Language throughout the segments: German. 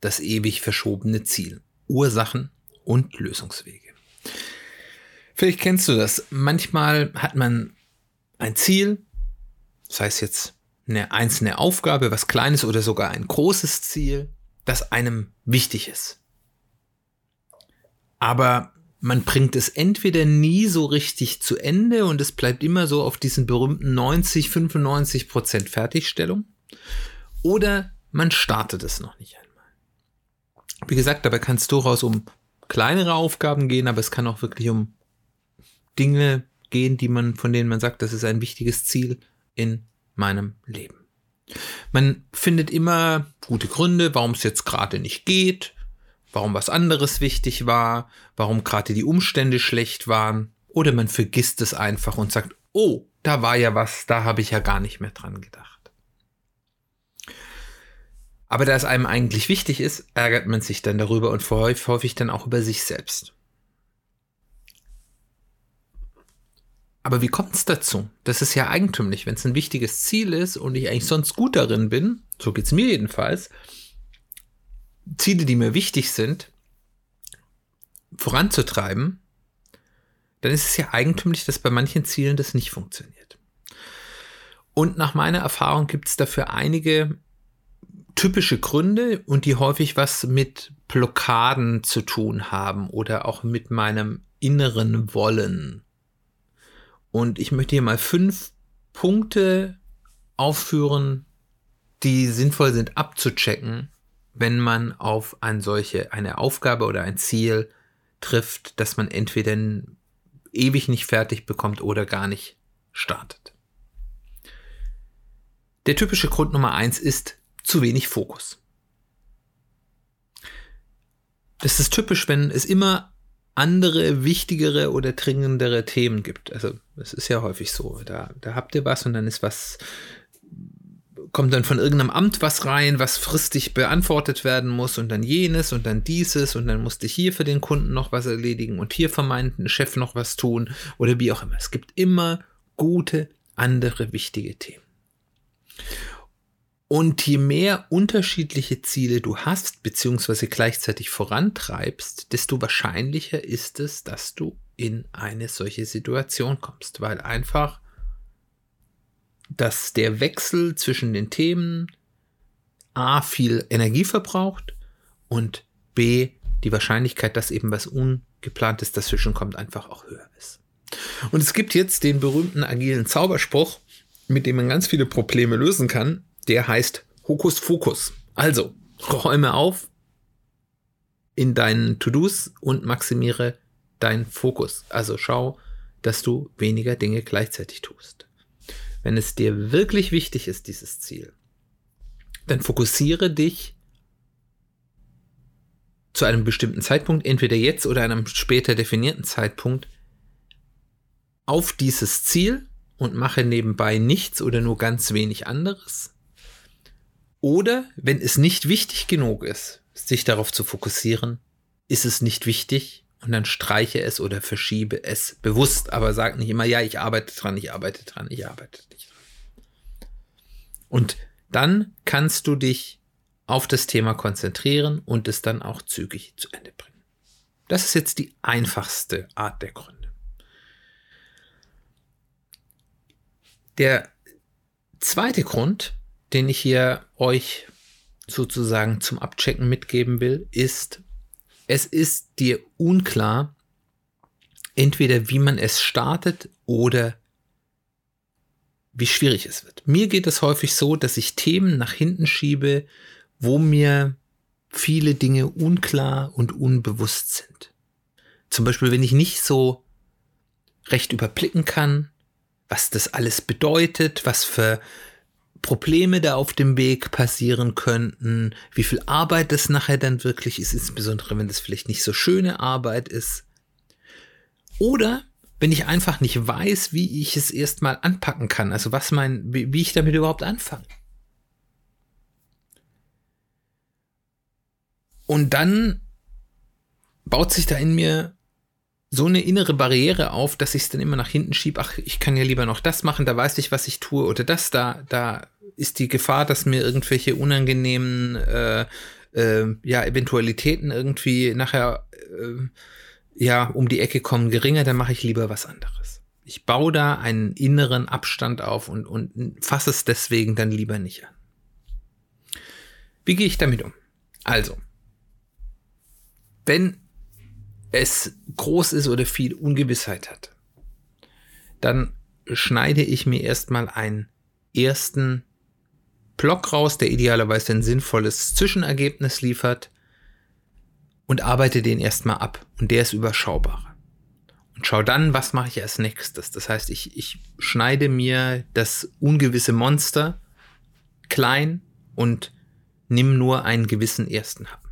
das ewig verschobene Ziel. Ursachen und Lösungswege. Vielleicht kennst du das. Manchmal hat man ein Ziel, sei es jetzt eine einzelne Aufgabe, was kleines oder sogar ein großes Ziel, das einem wichtig ist. Aber man bringt es entweder nie so richtig zu Ende und es bleibt immer so auf diesen berühmten 90, 95 Prozent Fertigstellung. Oder man startet es noch nicht einmal. Wie gesagt, dabei kann es durchaus um kleinere Aufgaben gehen, aber es kann auch wirklich um Dinge gehen, die man, von denen man sagt, das ist ein wichtiges Ziel in meinem Leben. Man findet immer gute Gründe, warum es jetzt gerade nicht geht, warum was anderes wichtig war, warum gerade die Umstände schlecht waren, oder man vergisst es einfach und sagt, oh, da war ja was, da habe ich ja gar nicht mehr dran gedacht. Aber da es einem eigentlich wichtig ist, ärgert man sich dann darüber und häufig dann auch über sich selbst. Aber wie kommt es dazu? Das ist ja eigentümlich, wenn es ein wichtiges Ziel ist und ich eigentlich sonst gut darin bin, so geht es mir jedenfalls, Ziele, die mir wichtig sind, voranzutreiben, dann ist es ja eigentümlich, dass bei manchen Zielen das nicht funktioniert. Und nach meiner Erfahrung gibt es dafür einige typische Gründe und die häufig was mit Blockaden zu tun haben oder auch mit meinem inneren Wollen. Und ich möchte hier mal fünf Punkte aufführen, die sinnvoll sind abzuchecken, wenn man auf eine solche, eine Aufgabe oder ein Ziel trifft, dass man entweder ewig nicht fertig bekommt oder gar nicht startet. Der typische Grund Nummer eins ist zu wenig Fokus. Das ist typisch, wenn es immer andere, wichtigere oder dringendere Themen gibt. Also, es ist ja häufig so. Da, da habt ihr was und dann ist was, kommt dann von irgendeinem Amt was rein, was fristig beantwortet werden muss und dann jenes und dann dieses und dann musste hier für den Kunden noch was erledigen und hier vermeint ein Chef noch was tun oder wie auch immer. Es gibt immer gute, andere wichtige Themen. Und je mehr unterschiedliche Ziele du hast, beziehungsweise gleichzeitig vorantreibst, desto wahrscheinlicher ist es, dass du in eine solche Situation kommst, weil einfach, dass der Wechsel zwischen den Themen A viel Energie verbraucht und B die Wahrscheinlichkeit, dass eben was Ungeplantes dazwischen kommt, einfach auch höher ist. Und es gibt jetzt den berühmten agilen Zauberspruch, mit dem man ganz viele Probleme lösen kann, der heißt Hokus Fokus. Also, räume auf in deinen To-Dos und maximiere deinen Fokus. Also schau, dass du weniger Dinge gleichzeitig tust. Wenn es dir wirklich wichtig ist, dieses Ziel, dann fokussiere dich zu einem bestimmten Zeitpunkt, entweder jetzt oder einem später definierten Zeitpunkt, auf dieses Ziel und mache nebenbei nichts oder nur ganz wenig anderes. Oder wenn es nicht wichtig genug ist, sich darauf zu fokussieren, ist es nicht wichtig und dann streiche es oder verschiebe es bewusst, aber sag nicht immer, ja, ich arbeite dran, ich arbeite dran, ich arbeite nicht dran. Und dann kannst du dich auf das Thema konzentrieren und es dann auch zügig zu Ende bringen. Das ist jetzt die einfachste Art der Gründe. Der zweite Grund den ich hier euch sozusagen zum Abchecken mitgeben will, ist, es ist dir unklar, entweder wie man es startet oder wie schwierig es wird. Mir geht es häufig so, dass ich Themen nach hinten schiebe, wo mir viele Dinge unklar und unbewusst sind. Zum Beispiel, wenn ich nicht so recht überblicken kann, was das alles bedeutet, was für Probleme da auf dem Weg passieren könnten, wie viel Arbeit das nachher dann wirklich ist, insbesondere wenn das vielleicht nicht so schöne Arbeit ist. Oder wenn ich einfach nicht weiß, wie ich es erstmal anpacken kann, also was mein, wie, wie ich damit überhaupt anfange. Und dann baut sich da in mir so eine innere Barriere auf, dass ich es dann immer nach hinten schiebe. Ach, ich kann ja lieber noch das machen, da weiß ich, was ich tue oder das, da, da ist die Gefahr, dass mir irgendwelche unangenehmen äh, äh, ja, Eventualitäten irgendwie nachher äh, ja um die Ecke kommen geringer, dann mache ich lieber was anderes. Ich baue da einen inneren Abstand auf und, und fasse es deswegen dann lieber nicht an. Wie gehe ich damit um? Also, wenn es groß ist oder viel Ungewissheit hat, dann schneide ich mir erstmal einen ersten Block raus, der idealerweise ein sinnvolles Zwischenergebnis liefert und arbeite den erstmal ab und der ist überschaubar. Und schau dann, was mache ich als nächstes. Das heißt, ich, ich schneide mir das ungewisse Monster klein und nimm nur einen gewissen ersten Happen.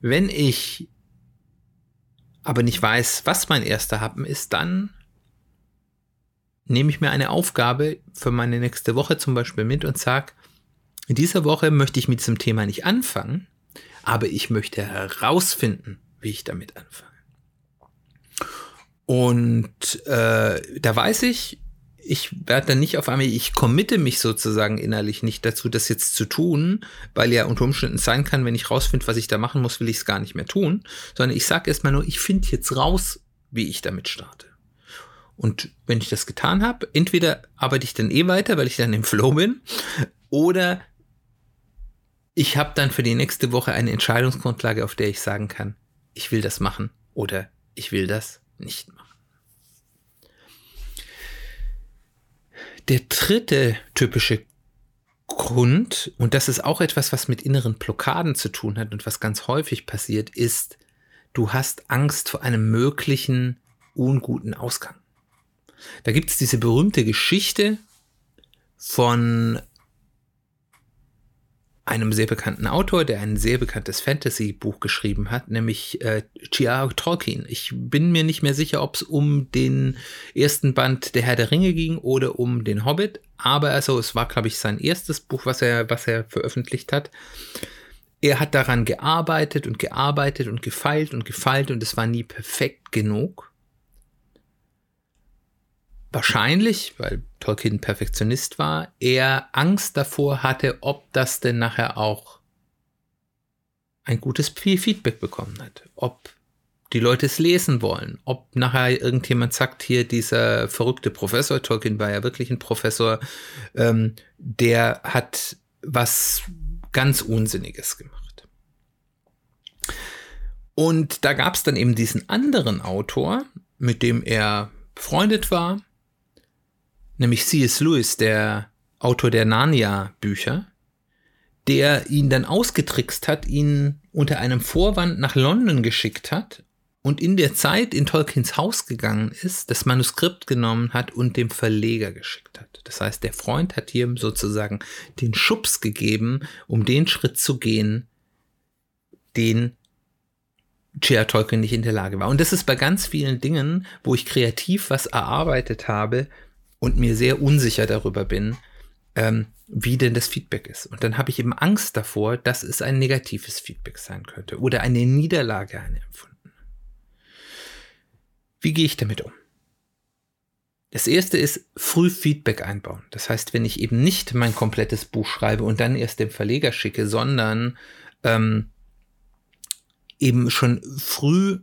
Wenn ich aber nicht weiß, was mein erster Happen ist, dann nehme ich mir eine Aufgabe für meine nächste Woche zum Beispiel mit und sage, in dieser Woche möchte ich mit diesem Thema nicht anfangen, aber ich möchte herausfinden, wie ich damit anfange. Und äh, da weiß ich, ich werde dann nicht auf einmal, ich committe mich sozusagen innerlich nicht dazu, das jetzt zu tun, weil ja unter Umständen sein kann, wenn ich rausfinde, was ich da machen muss, will ich es gar nicht mehr tun, sondern ich sage erstmal nur, ich finde jetzt raus, wie ich damit starte. Und wenn ich das getan habe, entweder arbeite ich dann eh weiter, weil ich dann im Flow bin, oder ich habe dann für die nächste Woche eine Entscheidungsgrundlage, auf der ich sagen kann, ich will das machen oder ich will das nicht machen. Der dritte typische Grund, und das ist auch etwas, was mit inneren Blockaden zu tun hat und was ganz häufig passiert, ist, du hast Angst vor einem möglichen unguten Ausgang. Da gibt es diese berühmte Geschichte von einem sehr bekannten Autor, der ein sehr bekanntes Fantasy-Buch geschrieben hat, nämlich äh, J.R. Tolkien. Ich bin mir nicht mehr sicher, ob es um den ersten Band Der Herr der Ringe ging oder um den Hobbit, aber also es war, glaube ich, sein erstes Buch, was er, was er veröffentlicht hat. Er hat daran gearbeitet und gearbeitet und gefeilt und gefeilt und es war nie perfekt genug wahrscheinlich, weil Tolkien Perfektionist war, er Angst davor hatte, ob das denn nachher auch ein gutes Feedback bekommen hat. Ob die Leute es lesen wollen, ob nachher irgendjemand sagt, hier dieser verrückte Professor, Tolkien war ja wirklich ein Professor, ähm, der hat was ganz Unsinniges gemacht. Und da gab es dann eben diesen anderen Autor, mit dem er befreundet war, nämlich C.S. Lewis, der Autor der Narnia-Bücher, der ihn dann ausgetrickst hat, ihn unter einem Vorwand nach London geschickt hat und in der Zeit in Tolkiens Haus gegangen ist, das Manuskript genommen hat und dem Verleger geschickt hat. Das heißt, der Freund hat hier sozusagen den Schubs gegeben, um den Schritt zu gehen, den J.R. Tolkien nicht in der Lage war. Und das ist bei ganz vielen Dingen, wo ich kreativ was erarbeitet habe, und mir sehr unsicher darüber bin, ähm, wie denn das Feedback ist. Und dann habe ich eben Angst davor, dass es ein negatives Feedback sein könnte oder eine Niederlage eine empfunden. Wie gehe ich damit um? Das erste ist früh Feedback einbauen. Das heißt, wenn ich eben nicht mein komplettes Buch schreibe und dann erst dem Verleger schicke, sondern ähm, eben schon früh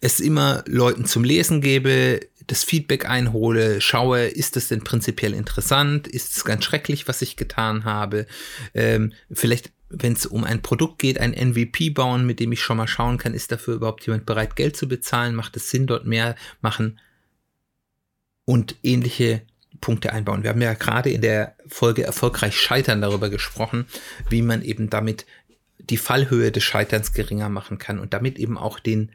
es immer Leuten zum Lesen gebe, das Feedback einhole, schaue, ist es denn prinzipiell interessant, ist es ganz schrecklich, was ich getan habe, ähm, vielleicht wenn es um ein Produkt geht, ein MVP bauen, mit dem ich schon mal schauen kann, ist dafür überhaupt jemand bereit, Geld zu bezahlen, macht es Sinn, dort mehr machen und ähnliche Punkte einbauen. Wir haben ja gerade in der Folge Erfolgreich Scheitern darüber gesprochen, wie man eben damit die Fallhöhe des Scheiterns geringer machen kann und damit eben auch den,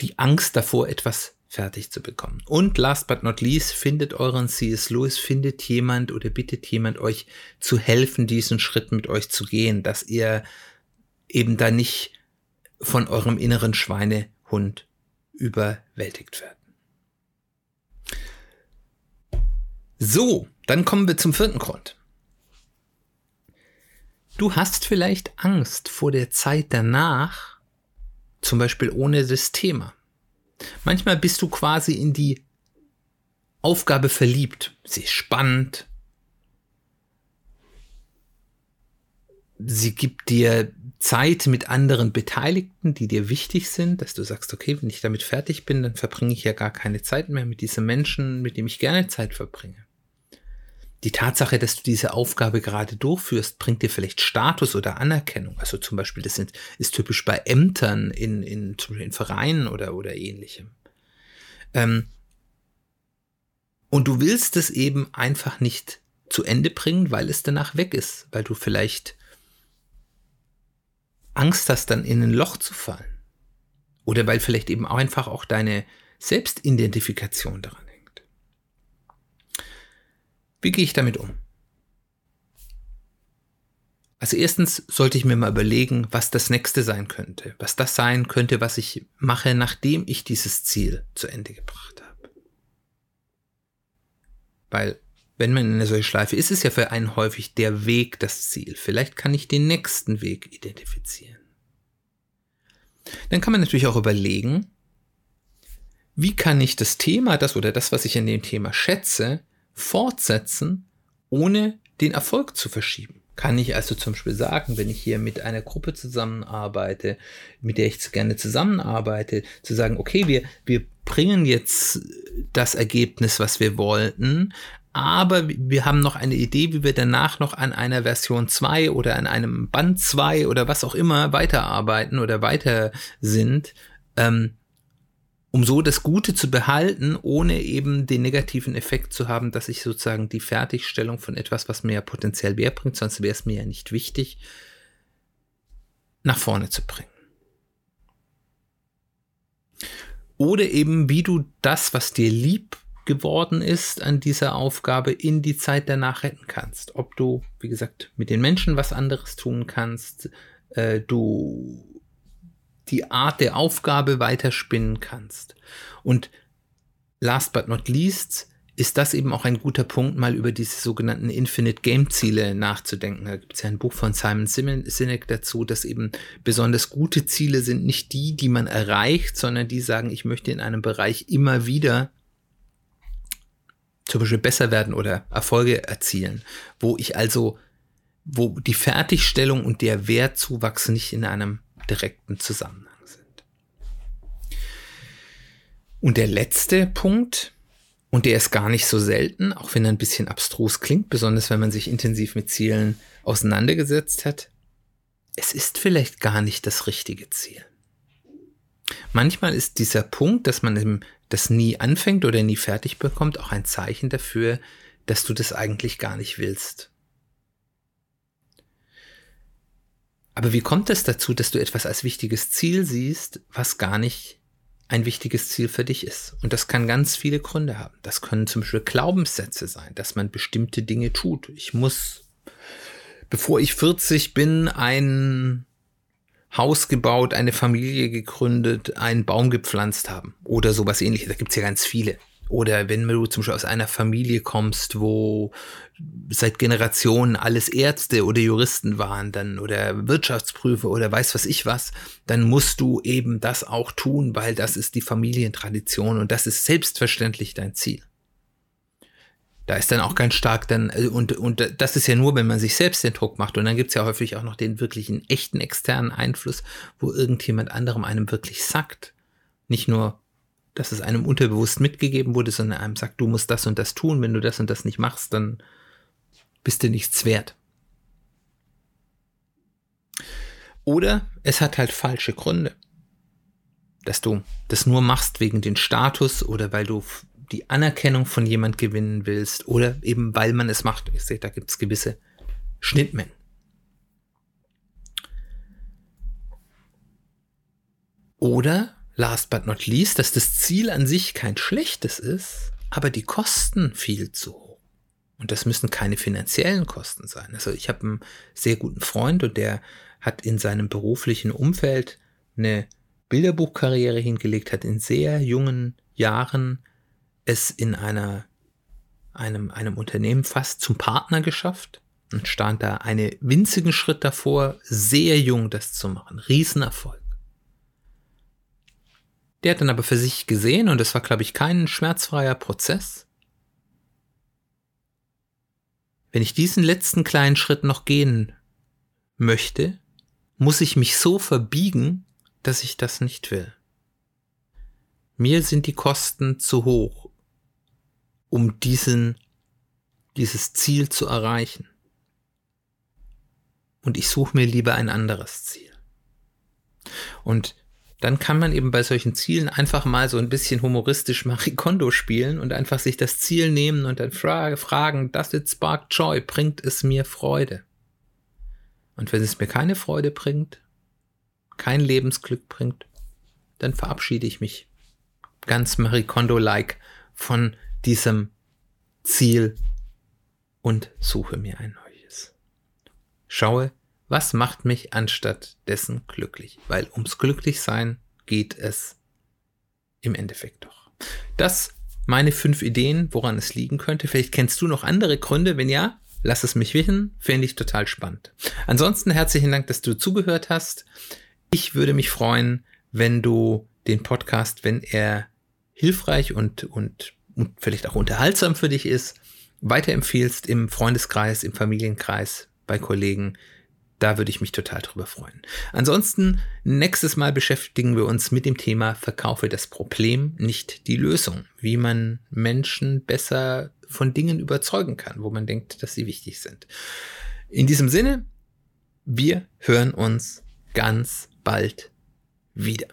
die Angst davor, etwas fertig zu bekommen. Und last but not least, findet euren C.S. Lewis, findet jemand oder bittet jemand euch zu helfen, diesen Schritt mit euch zu gehen, dass ihr eben da nicht von eurem inneren Schweinehund überwältigt werdet. So, dann kommen wir zum vierten Grund. Du hast vielleicht Angst vor der Zeit danach, zum Beispiel ohne das Thema. Manchmal bist du quasi in die Aufgabe verliebt. Sie ist spannend. Sie gibt dir Zeit mit anderen Beteiligten, die dir wichtig sind, dass du sagst, okay, wenn ich damit fertig bin, dann verbringe ich ja gar keine Zeit mehr mit diesem Menschen, mit dem ich gerne Zeit verbringe. Die Tatsache, dass du diese Aufgabe gerade durchführst, bringt dir vielleicht Status oder Anerkennung. Also zum Beispiel, das sind, ist typisch bei Ämtern in, in, in Vereinen oder, oder ähnlichem. Ähm, und du willst es eben einfach nicht zu Ende bringen, weil es danach weg ist, weil du vielleicht Angst hast, dann in ein Loch zu fallen. Oder weil vielleicht eben auch einfach auch deine Selbstidentifikation daran hängt. Wie gehe ich damit um? Also erstens sollte ich mir mal überlegen, was das nächste sein könnte, was das sein könnte, was ich mache, nachdem ich dieses Ziel zu Ende gebracht habe. Weil wenn man in einer solchen Schleife ist, ist ja für einen häufig der Weg das Ziel. Vielleicht kann ich den nächsten Weg identifizieren. Dann kann man natürlich auch überlegen, wie kann ich das Thema, das oder das, was ich an dem Thema schätze, fortsetzen, ohne den Erfolg zu verschieben. Kann ich also zum Beispiel sagen, wenn ich hier mit einer Gruppe zusammenarbeite, mit der ich gerne zusammenarbeite, zu sagen, okay, wir, wir bringen jetzt das Ergebnis, was wir wollten, aber wir haben noch eine Idee, wie wir danach noch an einer Version 2 oder an einem Band 2 oder was auch immer weiterarbeiten oder weiter sind, ähm, um so das Gute zu behalten, ohne eben den negativen Effekt zu haben, dass ich sozusagen die Fertigstellung von etwas, was mir ja potenziell mehr bringt, sonst wäre es mir ja nicht wichtig, nach vorne zu bringen. Oder eben, wie du das, was dir lieb geworden ist an dieser Aufgabe in die Zeit danach retten kannst. Ob du, wie gesagt, mit den Menschen was anderes tun kannst, äh, du die Art der Aufgabe weiterspinnen kannst. Und last but not least ist das eben auch ein guter Punkt, mal über diese sogenannten Infinite Game Ziele nachzudenken. Da gibt es ja ein Buch von Simon Sinek dazu, dass eben besonders gute Ziele sind nicht die, die man erreicht, sondern die sagen, ich möchte in einem Bereich immer wieder zum Beispiel besser werden oder Erfolge erzielen, wo ich also, wo die Fertigstellung und der Wertzuwachs nicht in einem direkten Zusammenhang sind. Und der letzte Punkt, und der ist gar nicht so selten, auch wenn er ein bisschen abstrus klingt, besonders wenn man sich intensiv mit Zielen auseinandergesetzt hat, es ist vielleicht gar nicht das richtige Ziel. Manchmal ist dieser Punkt, dass man das nie anfängt oder nie fertig bekommt, auch ein Zeichen dafür, dass du das eigentlich gar nicht willst. Aber wie kommt es dazu, dass du etwas als wichtiges Ziel siehst, was gar nicht ein wichtiges Ziel für dich ist? Und das kann ganz viele Gründe haben. Das können zum Beispiel Glaubenssätze sein, dass man bestimmte Dinge tut. Ich muss, bevor ich 40 bin, ein Haus gebaut, eine Familie gegründet, einen Baum gepflanzt haben oder sowas ähnliches. Da gibt's ja ganz viele. Oder wenn du zum Beispiel aus einer Familie kommst, wo seit Generationen alles Ärzte oder Juristen waren, dann oder Wirtschaftsprüfer oder weiß was ich was, dann musst du eben das auch tun, weil das ist die Familientradition und das ist selbstverständlich dein Ziel. Da ist dann auch ganz stark dann, äh, und, und das ist ja nur, wenn man sich selbst den Druck macht. Und dann gibt's ja häufig auch noch den wirklichen echten externen Einfluss, wo irgendjemand anderem einem wirklich sagt. Nicht nur, dass es einem unterbewusst mitgegeben wurde, sondern einem sagt, du musst das und das tun. Wenn du das und das nicht machst, dann bist du nichts wert. Oder es hat halt falsche Gründe. Dass du das nur machst wegen den Status oder weil du die Anerkennung von jemand gewinnen willst oder eben weil man es macht. Ich sehe, da gibt es gewisse Schnittmengen. Oder last but not least, dass das Ziel an sich kein schlechtes ist, aber die Kosten viel zu hoch. Und das müssen keine finanziellen Kosten sein. Also ich habe einen sehr guten Freund und der hat in seinem beruflichen Umfeld eine Bilderbuchkarriere hingelegt, hat in sehr jungen Jahren es in einer, einem, einem Unternehmen fast zum Partner geschafft und stand da einen winzigen Schritt davor, sehr jung das zu machen. Riesenerfolg. Der hat dann aber für sich gesehen, und das war, glaube ich, kein schmerzfreier Prozess, wenn ich diesen letzten kleinen Schritt noch gehen möchte, muss ich mich so verbiegen, dass ich das nicht will. Mir sind die Kosten zu hoch, um diesen, dieses Ziel zu erreichen. Und ich suche mir lieber ein anderes Ziel. Und dann kann man eben bei solchen Zielen einfach mal so ein bisschen humoristisch Marikondo spielen und einfach sich das Ziel nehmen und dann fra fragen, does it spark joy? Bringt es mir Freude? Und wenn es mir keine Freude bringt, kein Lebensglück bringt, dann verabschiede ich mich ganz Marikondo-like von diesem Ziel und suche mir ein neues. Schaue, was macht mich anstatt dessen glücklich? Weil ums Glücklichsein geht es im Endeffekt doch. Das meine fünf Ideen, woran es liegen könnte. Vielleicht kennst du noch andere Gründe. Wenn ja, lass es mich wissen. Fände ich total spannend. Ansonsten herzlichen Dank, dass du zugehört hast. Ich würde mich freuen, wenn du den Podcast, wenn er hilfreich und, und, und vielleicht auch unterhaltsam für dich ist, weiterempfiehlst im Freundeskreis, im Familienkreis, bei Kollegen. Da würde ich mich total drüber freuen. Ansonsten, nächstes Mal beschäftigen wir uns mit dem Thema Verkaufe das Problem, nicht die Lösung. Wie man Menschen besser von Dingen überzeugen kann, wo man denkt, dass sie wichtig sind. In diesem Sinne, wir hören uns ganz bald wieder.